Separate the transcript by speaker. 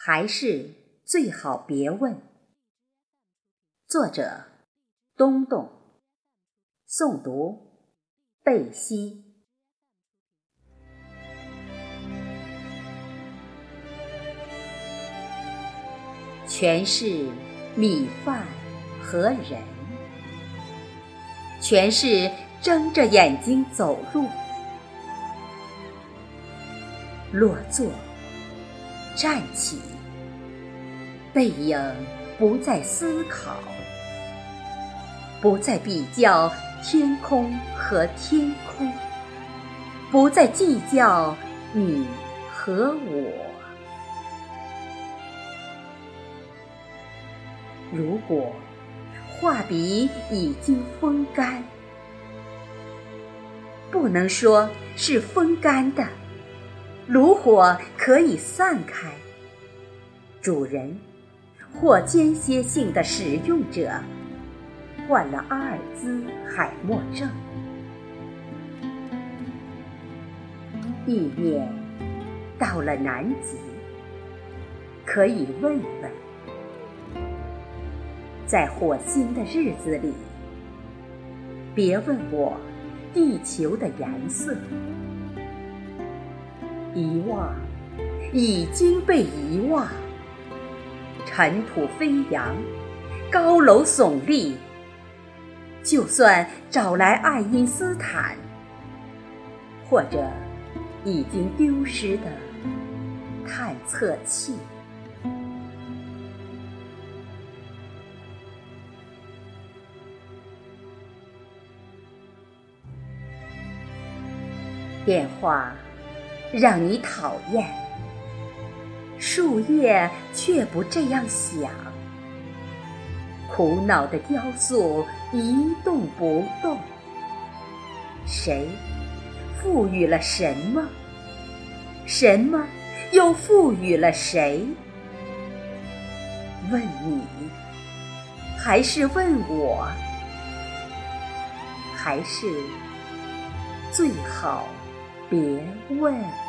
Speaker 1: 还是最好别问。作者：东东，诵读：贝西。全是米饭和人，全是睁着眼睛走路。落座，站起，背影不再思考，不再比较天空和天空，不再计较你和我。如果画笔已经风干，不能说是风干的。炉火可以散开，主人或间歇性的使用者患了阿尔兹海默症，意念到了南极，可以问问，在火星的日子里，别问我地球的颜色。遗忘已经被遗忘，尘土飞扬，高楼耸立。就算找来爱因斯坦，或者已经丢失的探测器，电话。让你讨厌，树叶却不这样想。苦恼的雕塑一动不动。谁赋予了什么？什么又赋予了谁？问你，还是问我？还是最好。别问。